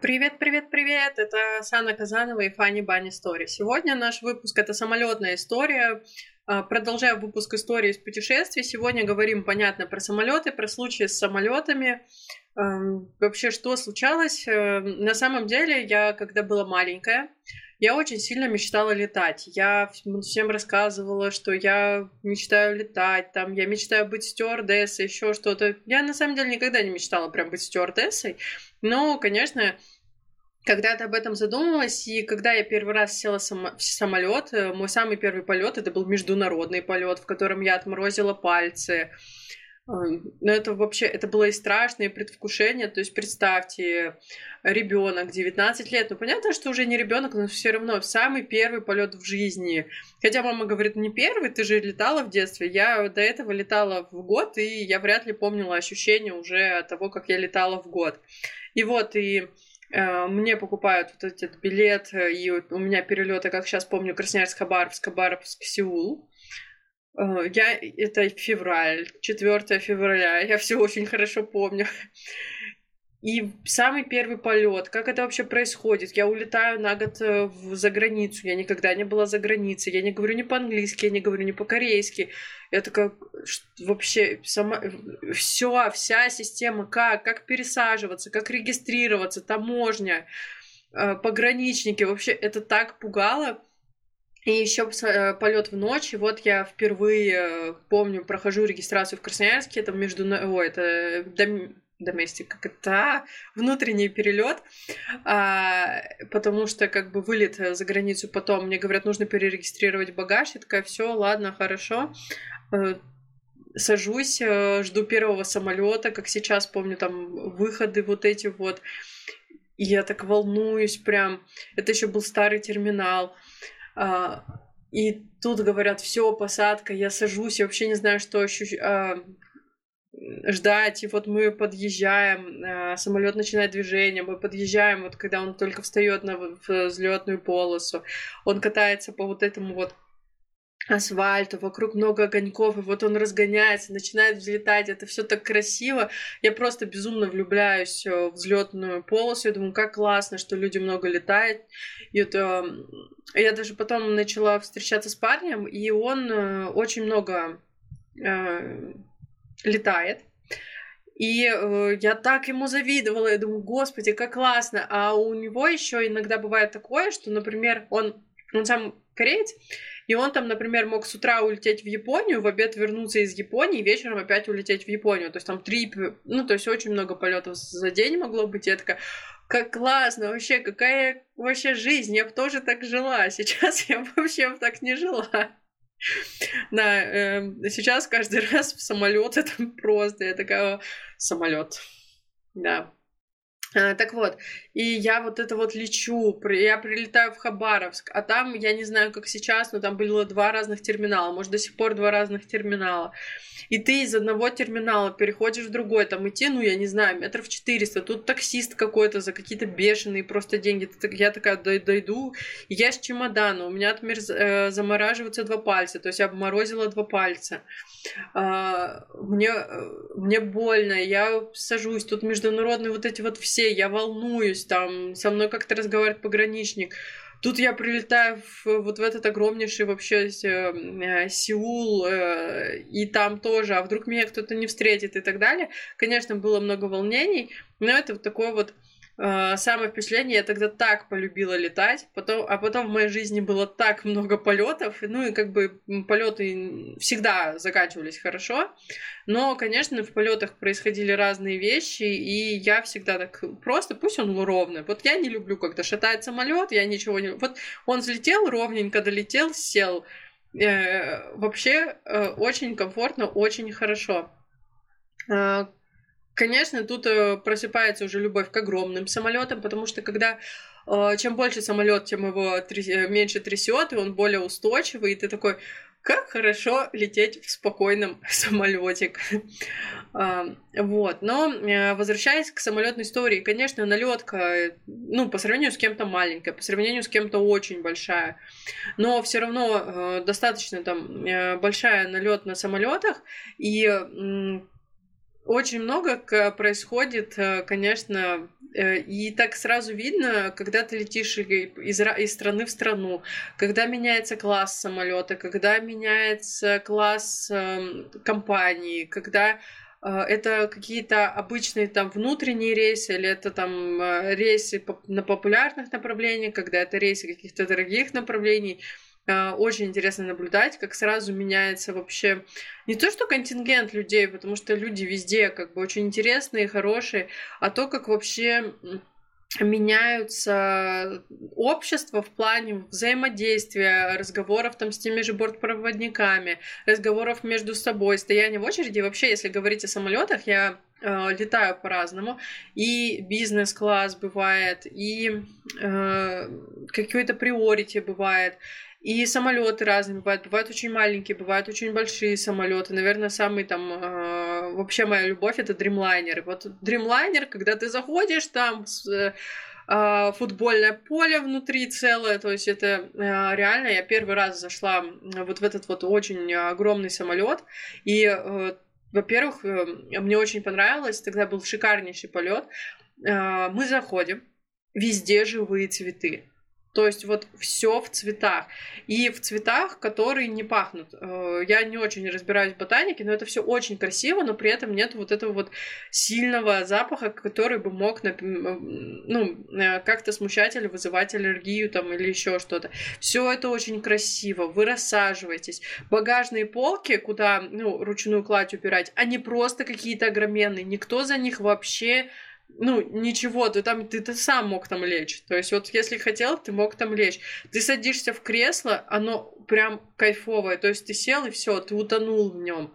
Привет, привет, привет! Это Сана Казанова и Фанни Бани Стори. Сегодня наш выпуск это самолетная история. А, продолжая выпуск истории из путешествий, сегодня говорим, понятно, про самолеты, про случаи с самолетами. Вообще, что случалось? Э, на самом деле, я, когда была маленькая, я очень сильно мечтала летать. Я всем рассказывала, что я мечтаю летать, там, я мечтаю быть стюардессой, еще что-то. Я на самом деле никогда не мечтала прям быть стюардессой, но, конечно, когда ты об этом задумалась, и когда я первый раз села в самолет, э, мой самый первый полет это был международный полет, в котором я отморозила пальцы. Но это вообще, это было и страшное предвкушение. То есть представьте, ребенок 19 лет, ну понятно, что уже не ребенок, но все равно самый первый полет в жизни. Хотя мама говорит, не первый, ты же летала в детстве. Я до этого летала в год, и я вряд ли помнила ощущение уже от того, как я летала в год. И вот, и э, мне покупают вот этот билет, и у меня перелеты, как сейчас помню, Красноярск, Хабаровск, Хабаровск, Сеул. Э, я, это февраль, 4 февраля, я все очень хорошо помню. И самый первый полет, как это вообще происходит? Я улетаю на год э, в, за границу, я никогда не была за границей, я не говорю ни по-английски, я не говорю ни по-корейски. Это как вообще сама все, вся система, как, как пересаживаться, как регистрироваться, таможня, э, пограничники, вообще это так пугало. И еще э, полет в ночь. И вот я впервые помню, прохожу регистрацию в Красноярске, это между... Ой, это доместик, как это внутренний перелет, а, потому что как бы вылет за границу потом, мне говорят, нужно перерегистрировать багаж, я такая, все, ладно, хорошо, э, сажусь, э, жду первого самолета, как сейчас помню, там выходы вот эти вот, и я так волнуюсь прям, это еще был старый терминал, а, и тут говорят, все, посадка, я сажусь, я вообще не знаю, что ощущаю, а, ждать, и вот мы подъезжаем, э, самолет начинает движение, мы подъезжаем, вот когда он только встает на взлетную полосу, он катается по вот этому вот асфальту, вокруг много огоньков, и вот он разгоняется, начинает взлетать, это все так красиво. Я просто безумно влюбляюсь в взлетную полосу, я думаю, как классно, что люди много летают. И это... Я даже потом начала встречаться с парнем, и он э, очень много э, летает. И э, я так ему завидовала, я думаю, господи, как классно. А у него еще иногда бывает такое, что, например, он, он сам кореец, и он там, например, мог с утра улететь в Японию, в обед вернуться из Японии, вечером опять улететь в Японию. То есть там три, ну, то есть очень много полетов за день могло быть. И я такая, как классно, вообще, какая вообще жизнь, я бы тоже так жила. Сейчас я вообще так не жила. Да, э, сейчас каждый раз в самолет это просто, я такая, самолет. Да. А, так вот, и я вот это вот лечу, я прилетаю в Хабаровск, а там, я не знаю, как сейчас, но там было два разных терминала, может, до сих пор два разных терминала. И ты из одного терминала переходишь в другой, там идти, ну, я не знаю, метров 400, тут таксист какой-то за какие-то бешеные просто деньги. Я такая дойду, я с чемодана, у меня отмерз... Э, замораживаются два пальца, то есть я обморозила два пальца. А, мне, э, мне больно, я сажусь, тут международные вот эти вот все все, я волнуюсь, там, со мной как-то разговаривает пограничник. Тут я прилетаю в, вот в этот огромнейший вообще э, Сеул, э, и там тоже, а вдруг меня кто-то не встретит и так далее. Конечно, было много волнений, но это вот такое вот самое впечатление, я тогда так полюбила летать, потом, а потом в моей жизни было так много полетов, ну и как бы полеты всегда заканчивались хорошо, но, конечно, в полетах происходили разные вещи, и я всегда так просто, пусть он ровный. Вот я не люблю, когда шатает самолет, я ничего не... Вот он взлетел ровненько, долетел, сел. Э, вообще э, очень комфортно, очень хорошо. А, Конечно, тут э, просыпается уже любовь к огромным самолетам, потому что когда э, чем больше самолет, тем его. Э, меньше трясет, и он более устойчивый, и ты такой, как хорошо лететь в спокойном самолете. А, вот. Но возвращаясь к самолетной истории, конечно, налетка, ну, по сравнению с кем-то маленькая, по сравнению с кем-то очень большая, но все равно достаточно там большая налет на самолетах, и очень много происходит, э, конечно, э, и так сразу видно, когда ты летишь из, из страны в страну, когда меняется класс самолета, когда меняется класс эм, компании, когда э, это какие-то обычные там внутренние рейсы, или это там рейсы на популярных направлениях, когда это рейсы каких-то дорогих направлений. А, очень интересно наблюдать, как сразу меняется вообще не то, что контингент людей, потому что люди везде как бы очень интересные, хорошие, а то, как вообще меняются общества в плане взаимодействия, разговоров там с теми же бортпроводниками, разговоров между собой, стояние в очереди. Вообще, если говорить о самолетах, я э, летаю по-разному. И бизнес-класс бывает, и э, какой-то приорити бывает. И самолеты разные бывают. Бывают очень маленькие, бывают очень большие самолеты. Наверное, самый там э, вообще моя любовь это дримлайнер. Вот дримлайнер, когда ты заходишь там с, э, футбольное поле внутри целое, то есть это э, реально. Я первый раз зашла вот в этот вот очень огромный самолет и э, во-первых, э, мне очень понравилось, тогда был шикарнейший полет. Э, мы заходим, везде живые цветы. То есть вот все в цветах. И в цветах, которые не пахнут. Э, я не очень разбираюсь в ботанике, но это все очень красиво, но при этом нет вот этого вот сильного запаха, который бы мог ну, э, как-то смущать или вызывать аллергию там или еще что-то. Все это очень красиво. Вы рассаживаетесь. Багажные полки, куда ну, ручную кладь убирать, они просто какие-то огроменные. Никто за них вообще ну, ничего, ты там, ты, ты сам мог там лечь. То есть вот если хотел, ты мог там лечь. Ты садишься в кресло, оно прям кайфовое. То есть ты сел и все, ты утонул в нем.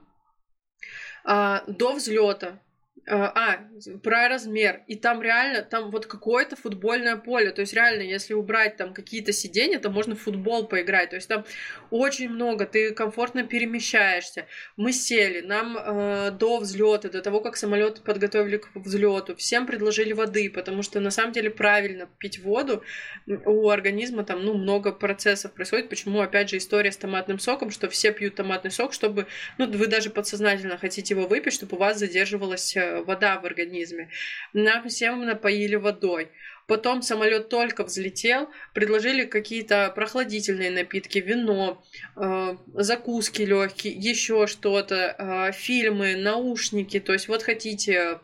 А, до взлета а, про размер. И там реально, там вот какое-то футбольное поле. То есть реально, если убрать там какие-то сиденья, то можно в футбол поиграть. То есть там очень много, ты комфортно перемещаешься. Мы сели, нам э, до взлета, до того, как самолет подготовили к взлету, всем предложили воды, потому что на самом деле правильно пить воду. У организма там, ну, много процессов происходит. Почему, опять же, история с томатным соком, что все пьют томатный сок, чтобы, ну, вы даже подсознательно хотите его выпить, чтобы у вас задерживалось э, вода в организме. Нам всем напоили водой. Потом самолет только взлетел, предложили какие-то прохладительные напитки, вино, э, закуски легкие, еще что-то, э, фильмы, наушники. То есть вот хотите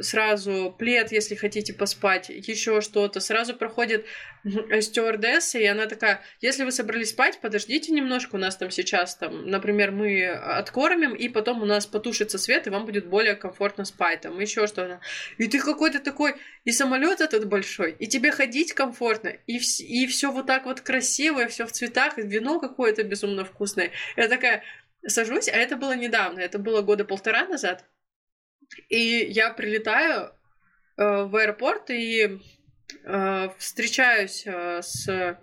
сразу плед, если хотите поспать, еще что-то. Сразу проходит стюардесса, и она такая, если вы собрались спать, подождите немножко, у нас там сейчас, там, например, мы откормим, и потом у нас потушится свет, и вам будет более комфортно спать, там, еще что-то. И ты какой-то такой, и самолет этот большой, и тебе ходить комфортно, и, вс- и все вот так вот красиво, и все в цветах, и вино какое-то безумно вкусное. Я такая сажусь, а это было недавно, это было года полтора назад, и я прилетаю э, в аэропорт, и э, встречаюсь э, с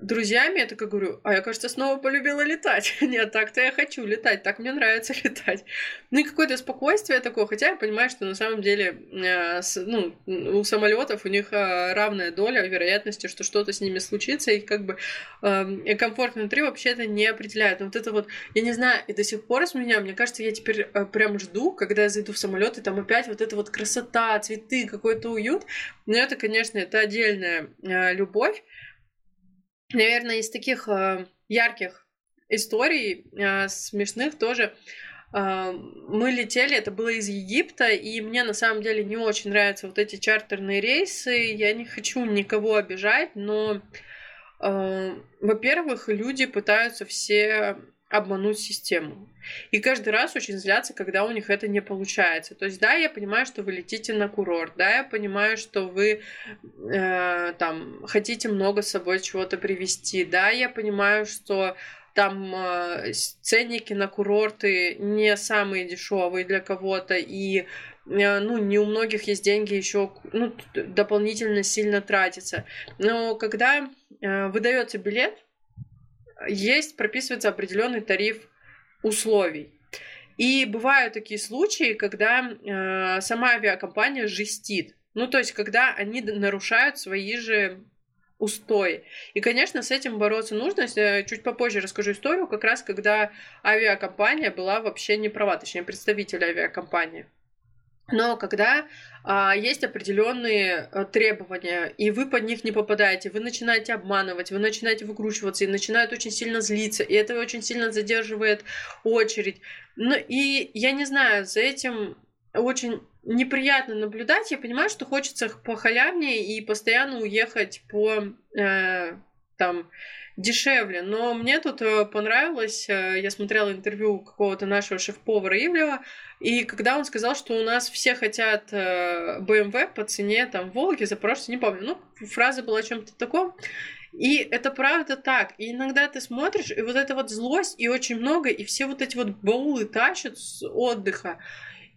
друзьями, я такая говорю, а я, кажется, снова полюбила летать. Нет, так-то я хочу летать, так мне нравится летать. Ну и какое-то спокойствие такое, хотя я понимаю, что на самом деле э, с, ну, у самолетов у них э, равная доля вероятности, что что-то с ними случится, и как бы э, комфорт внутри вообще это не определяет. Но вот это вот, я не знаю, и до сих пор с меня, мне кажется, я теперь э, прям жду, когда я зайду в самолет, и там опять вот эта вот красота, цветы, какой-то уют. Но это, конечно, это отдельная э, любовь. Наверное, из таких э, ярких историй, э, смешных тоже, э, мы летели, это было из Египта, и мне на самом деле не очень нравятся вот эти чартерные рейсы. Я не хочу никого обижать, но, во-первых, люди пытаются все обмануть систему. И каждый раз очень злятся, когда у них это не получается. То есть, да, я понимаю, что вы летите на курорт, да, я понимаю, что вы э, там хотите много с собой чего-то привезти, да, я понимаю, что там э, ценники на курорты не самые дешевые для кого-то, и э, ну, не у многих есть деньги еще ну, дополнительно сильно тратиться. Но когда э, выдается билет, есть, прописывается определенный тариф условий. И бывают такие случаи, когда э, сама авиакомпания жестит. Ну, то есть, когда они нарушают свои же устой. И, конечно, с этим бороться нужно. Чуть попозже расскажу историю, как раз когда авиакомпания была вообще не права, точнее, представитель авиакомпании. Но когда а, есть определенные а, требования, и вы под них не попадаете, вы начинаете обманывать, вы начинаете выкручиваться, и начинают очень сильно злиться, и это очень сильно задерживает очередь. Ну и я не знаю, за этим очень неприятно наблюдать. Я понимаю, что хочется похалявнее и постоянно уехать по э, там дешевле. Но мне тут э, понравилось, э, я смотрела интервью какого-то нашего шеф-повара Ивлева, и когда он сказал, что у нас все хотят BMW э, по цене там Волги, Запорожца, не помню, ну, фраза была о чем-то таком. И это правда так. И иногда ты смотришь, и вот эта вот злость, и очень много, и все вот эти вот баулы тащат с отдыха.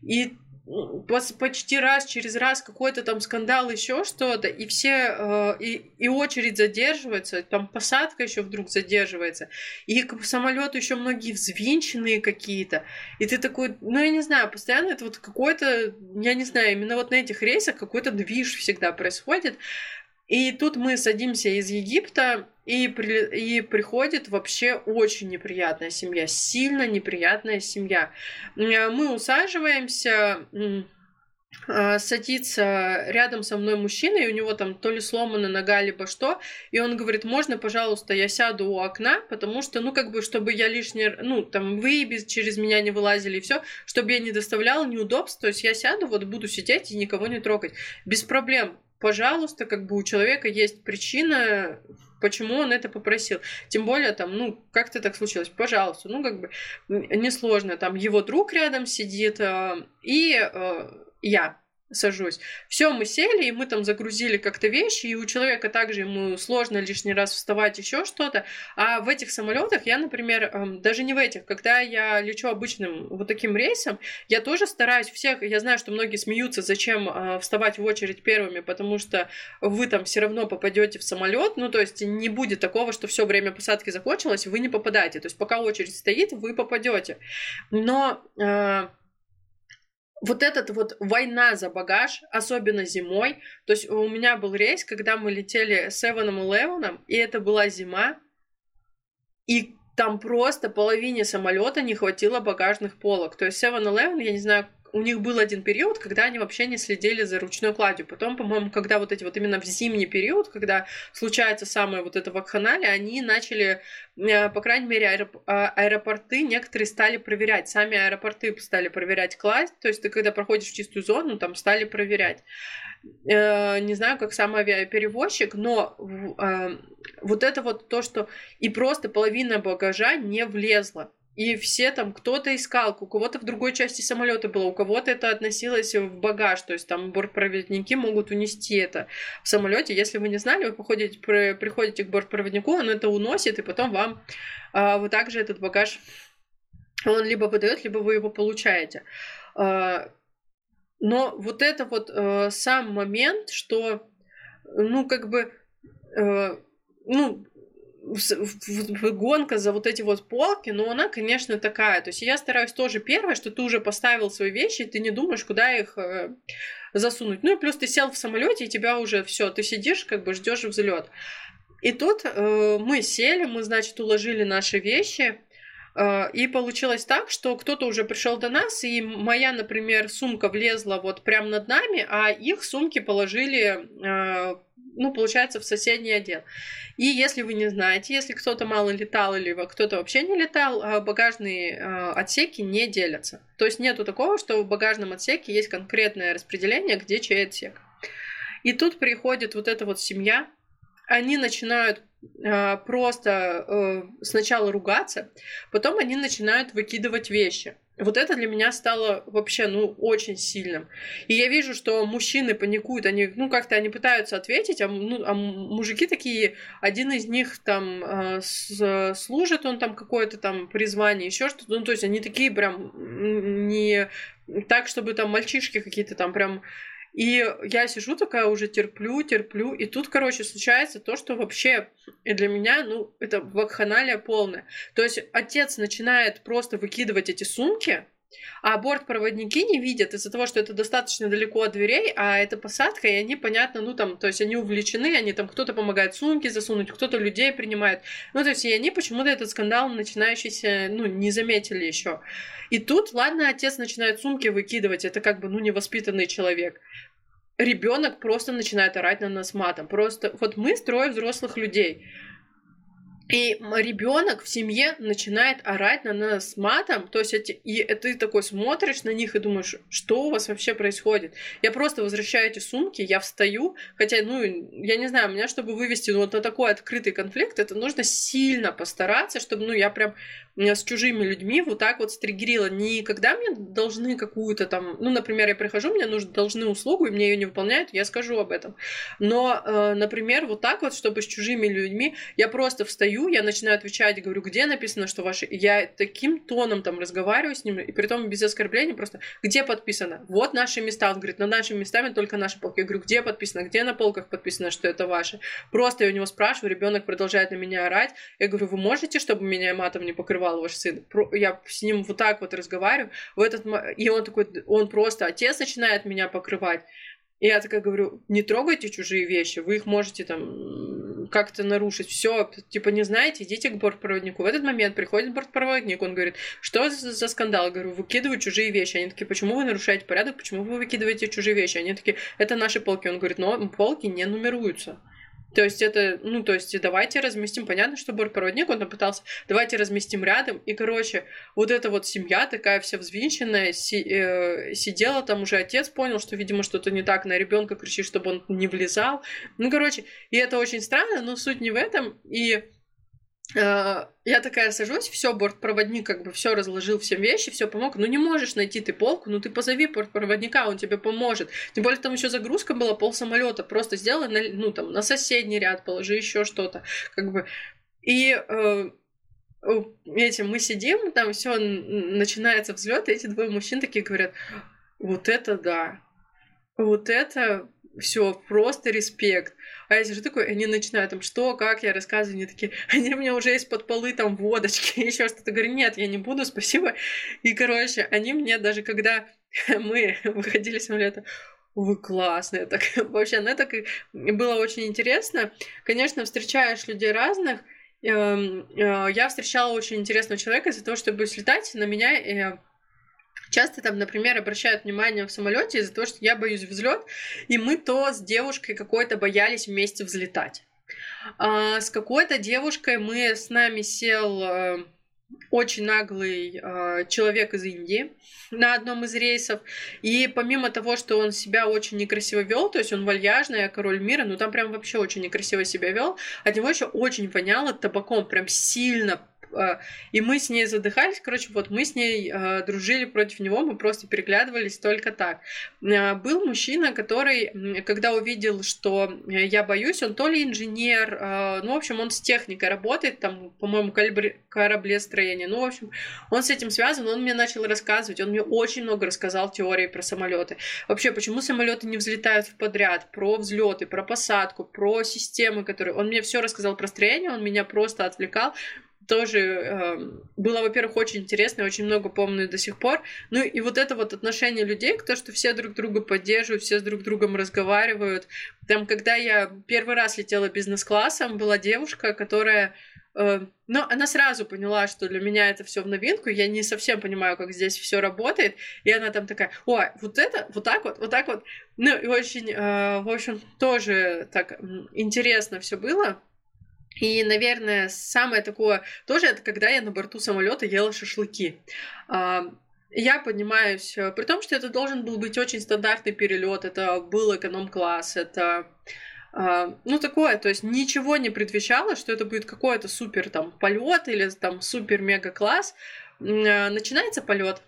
И почти раз через раз какой-то там скандал, еще что-то, и все, э, и, и очередь задерживается, там посадка еще вдруг задерживается, и к самолету еще многие взвинченные какие-то, и ты такой, ну я не знаю, постоянно это вот какой-то, я не знаю, именно вот на этих рейсах какой-то движ всегда происходит, и тут мы садимся из Египта, и, при, и приходит вообще очень неприятная семья, сильно неприятная семья. Мы усаживаемся, а, садится рядом со мной мужчина, и у него там то ли сломана нога, либо что, и он говорит, можно, пожалуйста, я сяду у окна, потому что, ну, как бы, чтобы я лишний, ну, там, вы без, через меня не вылазили, и все, чтобы я не доставляла неудобств, то есть я сяду, вот буду сидеть и никого не трогать, без проблем, пожалуйста, как бы у человека есть причина, почему он это попросил. Тем более, там, ну, как-то так случилось, пожалуйста, ну, как бы, несложно, там, его друг рядом сидит, э, и э, я сажусь. Все, мы сели, и мы там загрузили как-то вещи, и у человека также ему сложно лишний раз вставать, еще что-то. А в этих самолетах я, например, эм, даже не в этих, когда я лечу обычным вот таким рейсом, я тоже стараюсь всех, я знаю, что многие смеются, зачем э, вставать в очередь первыми, потому что вы там все равно попадете в самолет, ну то есть не будет такого, что все время посадки закончилось, вы не попадаете. То есть пока очередь стоит, вы попадете. Но э, вот этот вот война за багаж, особенно зимой. То есть у меня был рейс, когда мы летели с Эваном и Левоном, и это была зима, и там просто половине самолета не хватило багажных полок. То есть Seven Eleven, я не знаю, у них был один период, когда они вообще не следили за ручной кладью. Потом, по-моему, когда вот эти вот именно в зимний период, когда случается самое вот это вакханалия, они начали, э, по крайней мере, а, аэропорты некоторые стали проверять. Сами аэропорты стали проверять кладь. То есть ты, когда проходишь в чистую зону, там стали проверять. Э, не знаю, как сам авиаперевозчик, но э, вот это вот то, что и просто половина багажа не влезла. И все там, кто-то искал, у кого-то в другой части самолета было, у кого-то это относилось в багаж, то есть там бортпроводники могут унести это в самолете. Если вы не знали, вы походите, приходите к бортпроводнику, он это уносит, и потом вам а, вы также этот багаж он либо выдает, либо вы его получаете. А, но вот это вот а, сам момент, что, ну, как бы, а, ну, гонка за вот эти вот полки, но она, конечно, такая. То есть я стараюсь тоже первое, что ты уже поставил свои вещи, и ты не думаешь, куда их э, засунуть. Ну и плюс ты сел в самолете, и тебя уже все, ты сидишь, как бы ждешь взлет. И тут э, мы сели, мы, значит, уложили наши вещи, и получилось так, что кто-то уже пришел до нас, и моя, например, сумка влезла вот прямо над нами, а их сумки положили э, ну, получается, в соседний отдел. И если вы не знаете, если кто-то мало летал или кто-то вообще не летал, а, багажные отсеки не делятся. То есть нету такого, что в багажном отсеке есть конкретное распределение, где чей отсек. И тут приходит вот эта вот семья, они начинают э, просто э, сначала ругаться, потом они начинают выкидывать вещи. Вот это для меня стало вообще, ну, очень сильным. И я вижу, что мужчины паникуют, они, ну, как-то они пытаются ответить, а, ну, а мужики такие, один из них там э, служит, он там какое-то там призвание, еще что-то, ну, то есть они такие прям не так, чтобы там мальчишки какие-то там прям и я сижу такая уже терплю, терплю, и тут, короче, случается то, что вообще для меня, ну, это вакханалия полная. То есть отец начинает просто выкидывать эти сумки, А бортпроводники не видят из-за того, что это достаточно далеко от дверей, а это посадка, и они, понятно, ну там, то есть они увлечены, они там, кто-то помогает сумки засунуть, кто-то людей принимает. Ну, то есть и они почему-то этот скандал начинающийся, ну, не заметили еще. И тут, ладно, отец начинает сумки выкидывать, это как бы, ну, невоспитанный человек ребенок просто начинает орать на нас матом. Просто вот мы строим взрослых людей. И ребенок в семье начинает орать на нас матом, то есть и ты такой смотришь на них и думаешь, что у вас вообще происходит? Я просто возвращаю эти сумки, я встаю, хотя, ну, я не знаю, меня, чтобы вывести вот на такой открытый конфликт, это нужно сильно постараться, чтобы, ну, я прям с чужими людьми вот так вот стригерила. Не когда мне должны какую-то там, ну, например, я прихожу, мне нужно должны услугу, и мне ее не выполняют, я скажу об этом. Но, э, например, вот так вот, чтобы с чужими людьми, я просто встаю, я начинаю отвечать, говорю, где написано, что ваши... Я таким тоном там разговариваю с ним, и при том без оскорбления просто, где подписано? Вот наши места. Он говорит, на нашими местами только наши полки. Я говорю, где подписано? Где на полках подписано, что это ваше? Просто я у него спрашиваю, ребенок продолжает на меня орать. Я говорю, вы можете, чтобы меня матом не покрывал ваш сын. Я с ним вот так вот разговариваю. В этот... И он такой, он просто, отец начинает меня покрывать. И я такая говорю, не трогайте чужие вещи, вы их можете там как-то нарушить. Все, типа, не знаете, идите к бортпроводнику. В этот момент приходит бортпроводник, он говорит, что за, скандал? Я говорю, выкидывают чужие вещи. Они такие, почему вы нарушаете порядок, почему вы выкидываете чужие вещи? Они такие, это наши полки. Он говорит, но полки не нумеруются. То есть это, ну, то есть давайте разместим, понятно, что бортпроводник, он пытался, давайте разместим рядом, и, короче, вот эта вот семья такая вся взвинченная, си, э, сидела там уже, отец понял, что, видимо, что-то не так, на ребенка кричит, чтобы он не влезал, ну, короче, и это очень странно, но суть не в этом, и я такая сажусь, все, бортпроводник как бы все разложил, все вещи, все помог. Ну не можешь найти ты полку, ну ты позови бортпроводника, он тебе поможет. Тем более там еще загрузка была пол самолета, просто сделай, на, ну там на соседний ряд положи еще что-то, как бы. И э, этим мы сидим, там все начинается взлет, эти двое мужчин такие говорят, вот это да, вот это все, просто респект. А я сижу такой, они начинают там, что, как, я рассказываю, они такие, они меня уже из-под полы там водочки, еще что-то. Говорю, нет, я не буду, спасибо. И, короче, они мне даже, когда мы выходили с самолета, вы классные. Так, вообще, ну, это было очень интересно. Конечно, встречаешь людей разных. Эм, э, я встречала очень интересного человека из-за того, чтобы слетать на меня э, Часто там, например, обращают внимание в самолете из-за того, что я боюсь взлет, и мы то с девушкой какой-то боялись вместе взлетать. А с какой-то девушкой мы с нами сел э, очень наглый э, человек из Индии на одном из рейсов. И помимо того, что он себя очень некрасиво вел, то есть он вальяжный, а король мира, ну там прям вообще очень некрасиво себя вел, от него еще очень воняло табаком, прям сильно и мы с ней задыхались, короче, вот мы с ней э, дружили против него, мы просто переглядывались только так. Э, был мужчина, который, когда увидел, что я боюсь, он то ли инженер, э, ну, в общем, он с техникой работает, там, по-моему, кораблестроение, ну, в общем, он с этим связан, он мне начал рассказывать, он мне очень много рассказал теории про самолеты. Вообще, почему самолеты не взлетают в подряд, про взлеты, про посадку, про системы, которые... Он мне все рассказал про строение, он меня просто отвлекал тоже э, было, во-первых, очень интересно, очень много помню до сих пор. Ну и вот это вот отношение людей тому, что все друг друга поддерживают, все с друг другом разговаривают. Там, когда я первый раз летела бизнес-классом, была девушка, которая э, но она сразу поняла, что для меня это все в новинку, я не совсем понимаю, как здесь все работает, и она там такая, ой, вот это, вот так вот, вот так вот, ну и очень, э, в общем, тоже так интересно все было. И, наверное, самое такое тоже это когда я на борту самолета ела шашлыки. А, я поднимаюсь, э, при том, что это должен был быть очень стандартный перелет, это был эконом-класс, это а, ну, такое, то есть ничего не предвещало, что это будет какой-то супер там полет или там супер-мега-класс. Э, начинается полет,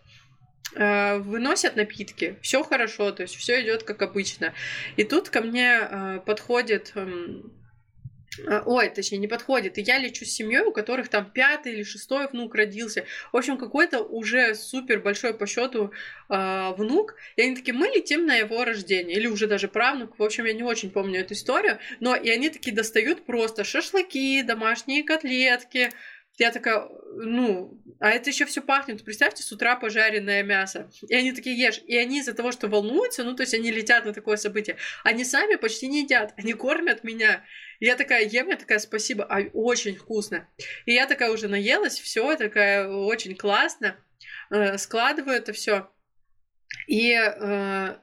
э, выносят напитки, все хорошо, то есть все идет как обычно. И тут ко мне подходит эм, ой, точнее, не подходит. И я лечу с семьей, у которых там пятый или шестой внук родился. В общем, какой-то уже супер большой по счету э, внук. И они такие, мы летим на его рождение. Или уже даже правнук. В общем, я не очень помню эту историю. Но и они такие достают просто шашлыки, домашние котлетки, Я такая, ну, а это еще все пахнет. Представьте, с утра пожаренное мясо. И они такие ешь. И они из-за того, что волнуются, ну, то есть они летят на такое событие, они сами почти не едят. Они кормят меня. И я такая ем, я такая, спасибо, а очень вкусно. И я такая уже наелась, все, такая очень классно. Э, складываю это все. И э,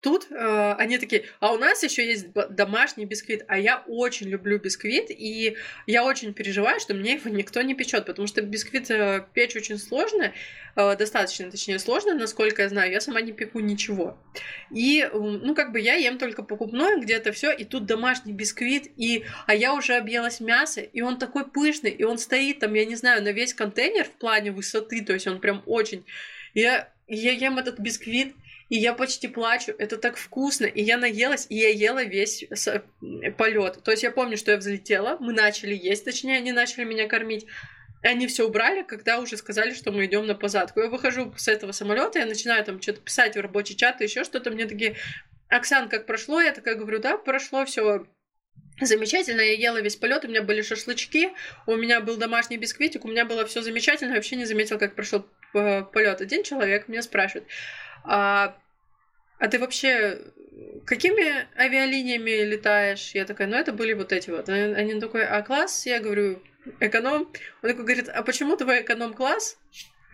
Тут э, они такие, а у нас еще есть домашний бисквит, а я очень люблю бисквит, и я очень переживаю, что мне его никто не печет, потому что бисквит э, печь очень сложно, э, достаточно, точнее, сложно, насколько я знаю, я сама не пеку ничего. И, ну, как бы я ем только покупное где-то все, и тут домашний бисквит, и, а я уже объелась мясо, и он такой пышный, и он стоит там, я не знаю, на весь контейнер в плане высоты, то есть он прям очень... Я, я ем этот бисквит, и я почти плачу, это так вкусно, и я наелась, и я ела весь полет. То есть я помню, что я взлетела, мы начали есть, точнее, они начали меня кормить, они все убрали, когда уже сказали, что мы идем на посадку. Я выхожу с этого самолета, я начинаю там что-то писать в рабочий чат, еще что-то. Мне такие, Оксан, как прошло? Я такая говорю, да, прошло все замечательно. Я ела весь полет, у меня были шашлычки, у меня был домашний бисквитик, у меня было все замечательно. Я вообще не заметила, как прошел э, полет. Один человек меня спрашивает, а, а ты вообще какими авиалиниями летаешь? Я такая, ну это были вот эти вот. Они такой, а класс? Я говорю, эконом. Он такой говорит, а почему твой эконом-класс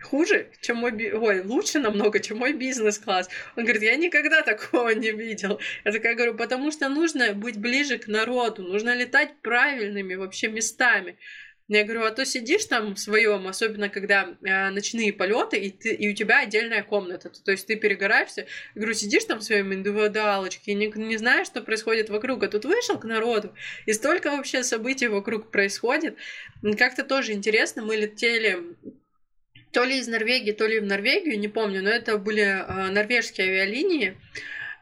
хуже, чем мой... Ой, лучше намного, чем мой бизнес-класс. Он говорит, я никогда такого не видел. Я такая говорю, потому что нужно быть ближе к народу, нужно летать правильными вообще местами. Я говорю, а то сидишь там в своем, особенно когда э, ночные полеты, и, ты, и у тебя отдельная комната. То есть ты перегораешься. Я говорю, сидишь там в своем индивидуалочке, не, не знаешь, что происходит вокруг. А тут вышел к народу, и столько вообще событий вокруг происходит. Как-то тоже интересно. Мы летели то ли из Норвегии, то ли в Норвегию, не помню, но это были э, норвежские авиалинии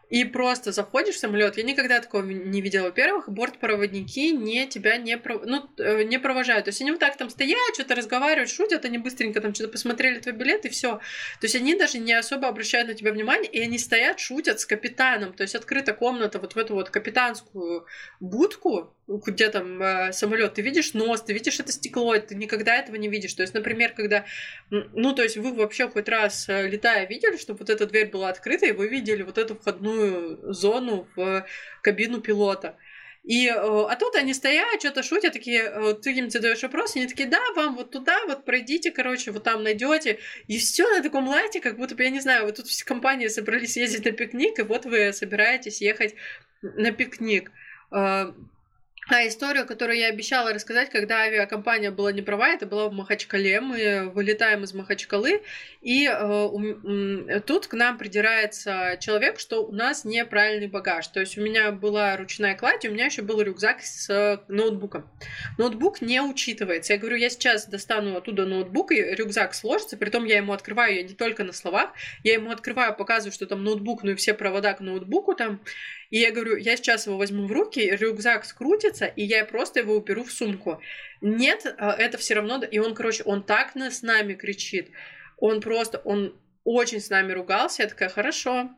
и просто заходишь в самолет. Я никогда такого не видела. Во-первых, бортпроводники не тебя не, ну, э, не провожают. То есть они вот так там стоят, что-то разговаривают, шутят, они быстренько там что-то посмотрели твой билет и все. То есть они даже не особо обращают на тебя внимание, и они стоят, шутят с капитаном. То есть открыта комната вот в эту вот капитанскую будку, где там э, самолет, ты видишь нос, ты видишь это стекло, ты никогда этого не видишь. То есть, например, когда, ну, то есть вы вообще хоть раз э, летая видели, чтобы вот эта дверь была открыта, и вы видели вот эту входную зону в кабину пилота. И, э, а тут они стоят, что-то шутят, такие, э, ты им задаешь вопрос, и они такие, да, вам вот туда, вот пройдите, короче, вот там найдете. И все на таком лайте, как будто бы, я не знаю, вот тут все компании собрались ездить на пикник, и вот вы собираетесь ехать на пикник. А историю, которую я обещала рассказать, когда авиакомпания была не права, это было в Махачкале. Мы вылетаем из Махачкалы, и э, тут к нам придирается человек, что у нас неправильный багаж. То есть у меня была ручная кладь, и у меня еще был рюкзак с ноутбуком. Ноутбук не учитывается. Я говорю, я сейчас достану оттуда ноутбук, и рюкзак сложится, притом я ему открываю, я не только на словах, я ему открываю, показываю, что там ноутбук, ну и все провода к ноутбуку там, и я говорю, я сейчас его возьму в руки, рюкзак скрутится, и я просто его уберу в сумку. Нет, а, это все равно... И он, короче, он так с нами кричит. Он просто, он очень с нами ругался. Я такая, хорошо,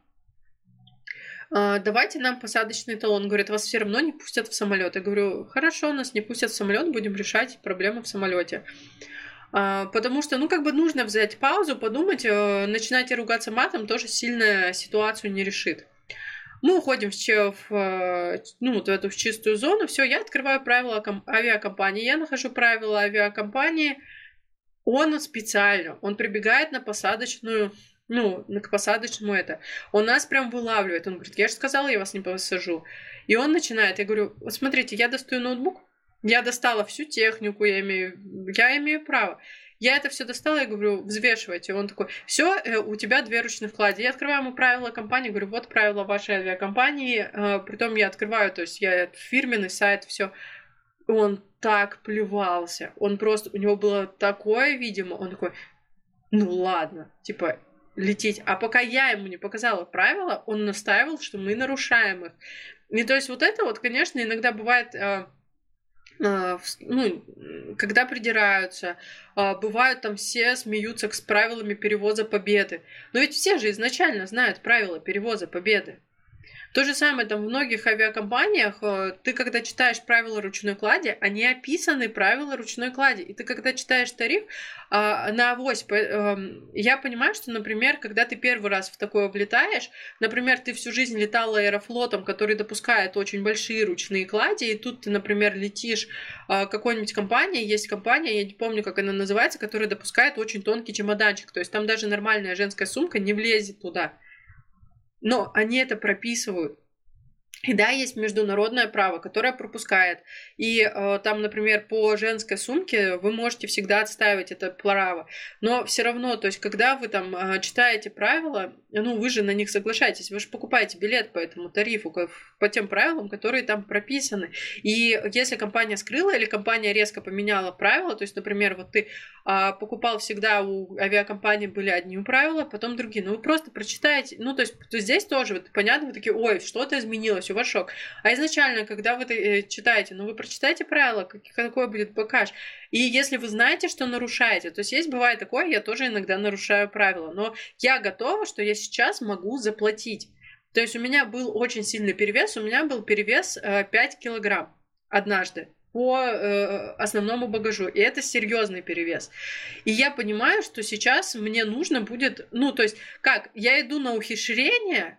а, давайте нам посадочный талон. Он говорит, вас все равно не пустят в самолет. Я говорю, хорошо, нас не пустят в самолет, будем решать проблемы в самолете. А, потому что, ну, как бы нужно взять паузу, подумать, э, начинать ругаться матом тоже сильно ситуацию не решит. Мы уходим в, в, э, ну, вот в эту чистую зону. Все, я открываю правила авиакомпании. Я нахожу правила авиакомпании. Он специально, он прибегает на посадочную, ну, к посадочному это. Он нас прям вылавливает. Он говорит, я же сказала, я вас не посажу. И он начинает, я говорю, вот смотрите, я достаю ноутбук, я достала всю технику, я имею, я имею право. Я это все достала и говорю, взвешивайте. Он такой, все, э, у тебя две ручных клади. Я открываю ему правила компании, говорю, вот правила вашей авиакомпании. Э, притом я открываю, то есть я фирменный сайт, все. Он так плевался. Он просто, у него было такое, видимо, он такой, ну ладно, типа, лететь. А пока я ему не показала правила, он настаивал, что мы нарушаем их. И то есть вот это вот, конечно, иногда бывает э, ну, когда придираются, а, бывают там все смеются с правилами перевоза победы. Но ведь все же изначально знают правила перевоза победы. То же самое там в многих авиакомпаниях, э, ты когда читаешь правила ручной клади, они описаны правила ручной клади. И ты когда читаешь тариф а, на авось, эм, я понимаю, что, например, когда ты первый раз в такое влетаешь, например, ты всю жизнь летал аэрофлотом, который допускает очень большие ручные клади, и тут ты, например, летишь а, какой-нибудь компании, есть компания, я не помню, как она называется, которая допускает очень тонкий чемоданчик, то есть там даже нормальная женская сумка не влезет туда. Но они это прописывают. И да, есть международное право, которое пропускает. И э, там, например, по женской сумке вы можете всегда отстаивать это право. Но все равно, то есть, когда вы там э, читаете правила, ну, вы же на них соглашаетесь, вы же покупаете билет по этому тарифу, по тем правилам, которые там прописаны. И если компания скрыла или компания резко поменяла правила, то есть, например, вот ты э, покупал всегда у авиакомпании были одни правила, потом другие, ну, вы просто прочитаете, ну, то есть, то здесь тоже, вот, понятно, вы такие, ой, что-то изменилось, у вас. А изначально, когда вы э, читаете, ну вы прочитайте правила, какой будет бэкаш. И если вы знаете, что нарушаете, то есть есть бывает такое, я тоже иногда нарушаю правила, но я готова, что я сейчас могу заплатить. То есть у меня был очень сильный перевес, у меня был перевес 5 э, килограмм однажды по э, основному багажу. И это серьезный перевес. И я понимаю, что сейчас мне нужно будет, ну, то есть, как, я иду на ухищрение,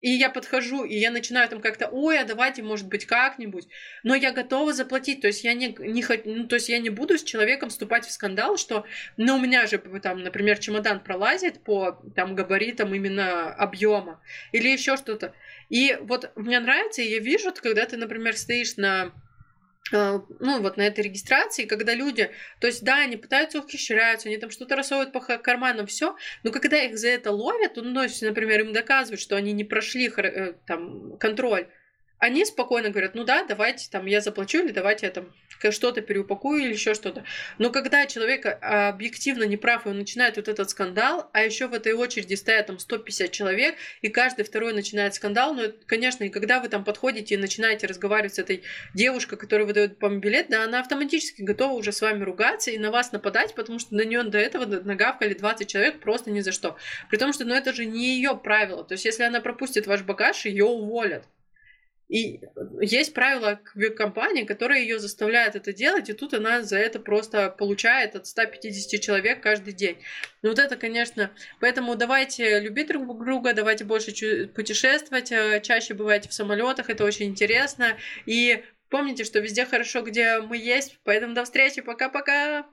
и я подхожу, и я начинаю там как-то, ой, а давайте, может быть, как-нибудь. Но я готова заплатить. То есть я не, не, ну, то есть я не буду с человеком вступать в скандал, что, ну, у меня же там, например, чемодан пролазит по там габаритам именно объема или еще что-то. И вот мне нравится, и я вижу, когда ты, например, стоишь на ну, вот на этой регистрации, когда люди, то есть, да, они пытаются ухищряются, они там что-то рассовывают по карманам, все, но когда их за это ловят, ну, то есть, например, им доказывают, что они не прошли э, там контроль, они спокойно говорят, ну да, давайте там я заплачу, или давайте я там что-то переупакую или еще что-то. Но когда человек а, объективно не прав, и он начинает вот этот скандал, а еще в этой очереди стоят там 150 человек, и каждый второй начинает скандал, ну, конечно, и когда вы там подходите и начинаете разговаривать с этой девушкой, которая выдает по билет, да, она автоматически готова уже с вами ругаться и на вас нападать, потому что на нее до этого нагавкали 20 человек просто ни за что. При том, что, ну, это же не ее правило. То есть, если она пропустит ваш багаж, ее уволят. И есть правила компании, которые ее заставляют это делать, и тут она за это просто получает от 150 человек каждый день. Ну вот это, конечно, поэтому давайте любить друг друга, давайте больше путешествовать, э, чаще бывайте в самолетах, это очень интересно. И помните, что везде хорошо, где мы есть. Поэтому до встречи, пока-пока!